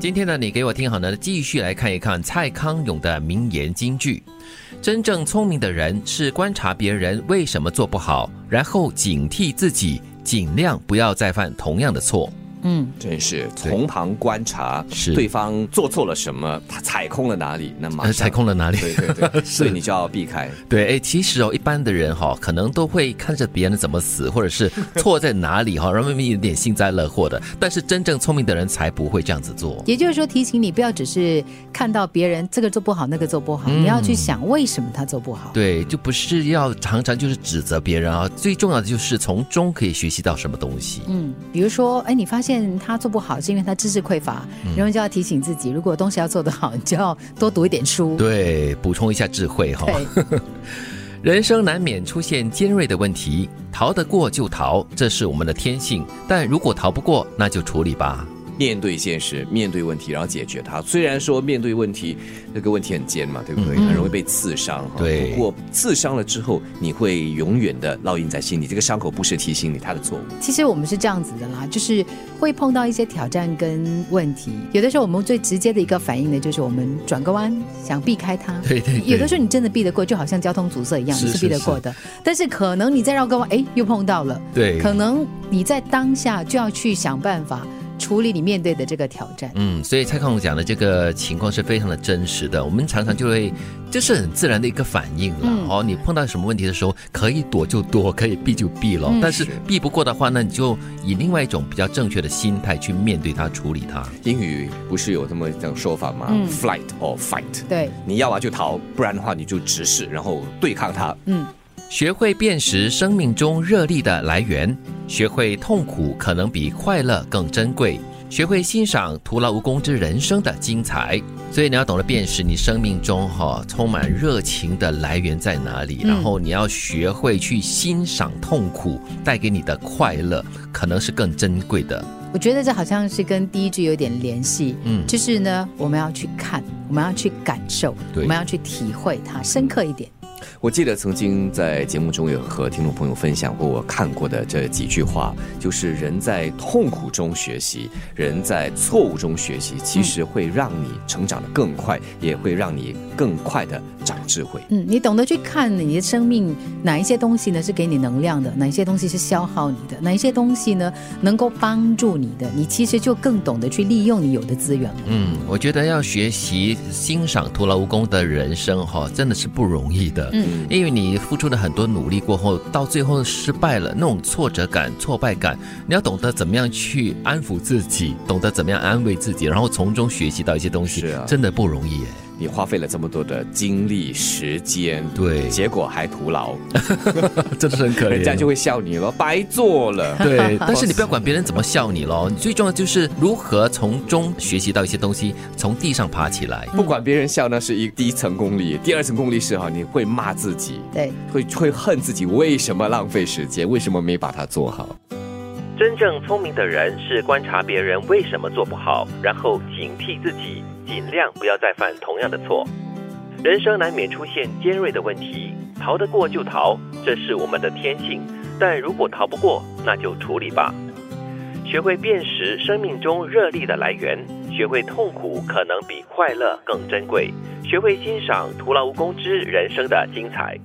今天呢，你给我听好呢，继续来看一看蔡康永的名言金句。真正聪明的人是观察别人为什么做不好，然后警惕自己，尽量不要再犯同样的错。嗯，真是从旁观察，是对方做错了什么，他踩空了哪里，那马呃，上踩空了哪里？对对对，所以你就要避开。对，哎，其实哦，一般的人哈、可能都会看着别人怎么死，或者是错在哪里哈、然后有点幸灾乐祸的。但是真正聪明的人才不会这样子做。也就是说提醒你不要只是看到别人这个做不好，那个做不好，嗯你要去想为什么他做不好。对，就不是要常常就是指责别人啊，最重要的就是从中可以学习到什么东西。嗯，比如说，哎，你发现他做不好是因为他知识匮乏，嗯然后就要提醒自己，如果东西要做得好，你就要多读一点书。对，补充一下智慧哈、对，人生难免出现尖锐的问题，逃得过就逃，这是我们的天性。但如果逃不过，那就处理吧。面对现实，面对问题，然后解决它。虽然说面对问题，这个问题很尖嘛，对不对？嗯很容易被刺伤。哈对不过刺伤了之后，你会永远的烙印在心里。这个伤口不是提醒你他的错误。其实我们是这样子的啦，就是会碰到一些挑战跟问题，有的时候我们最直接的一个反应呢，就是我们转个弯，想避开它。对对对有的时候你真的避得过，就好像交通阻塞一样，你是避得过的。但是可能你再绕个弯，哎，又碰到了。对可能你在当下就要去想办法处理你面对的这个挑战。嗯，所以蔡康永讲的这个情况是非常的真实的，我们常常就会这是很自然的一个反应了。嗯哦，你碰到什么问题的时候，可以躲就躲，可以避就避了。嗯但是是避不过的话那，你就以另外一种比较正确的心态去面对它、处理它。英语不是有这么这种说法吗、嗯 f l i g h t or fight。对，你要啊就逃，不然的话你就直视，然后对抗它。嗯，学会辨识生命中热力的来源，学会痛苦可能比快乐更珍贵，学会欣赏徒劳无功之人生的精彩。所以你要懂得辨识你生命中哈、充满热情的来源在哪里，嗯然后你要学会去欣赏痛苦带给你的快乐，可能是更珍贵的。我觉得这好像是跟第一句有点联系。嗯就是呢，我们要去看，我们要去感受，对我们要去体会它，深刻一点。我记得曾经在节目中有和听众朋友分享过我看过的这几句话，就是人在痛苦中学习，人在错误中学习，其实会让你成长的更快，也会让你更快的长智慧。嗯，你懂得去看你的生命，哪一些东西呢是给你能量的，哪一些东西是消耗你的，哪一些东西呢能够帮助你的，你其实就更懂得去利用你有的资源了。嗯，我觉得要学习欣赏徒劳无功的人生哈、真的是不容易的。嗯因为你付出了很多努力过后，到最后失败了，那种挫折感、挫败感，你要懂得怎么样去安抚自己，懂得怎么样安慰自己，然后从中学习到一些东西，啊真的不容易耶。你花费了这么多的精力、时间，对结果还徒劳，真的是很可怜人家就会笑你了，白做了。对，但是你不要管别人怎么笑你咯，你最重要就是如何从中学习到一些东西，从地上爬起来。不管别人笑，那是一第一层功力，第二层功力是哈，你会骂自己，对，会会恨自己为什么浪费时间，为什么没把它做好。真正聪明的人是观察别人为什么做不好，然后警惕自己，尽量不要再犯同样的错。人生难免出现尖锐的问题，逃得过就逃，这是我们的天性。但如果逃不过，那就处理吧。学会辨识生命中热力的来源，学会痛苦可能比快乐更珍贵，学会欣赏徒劳无功之人生的精彩。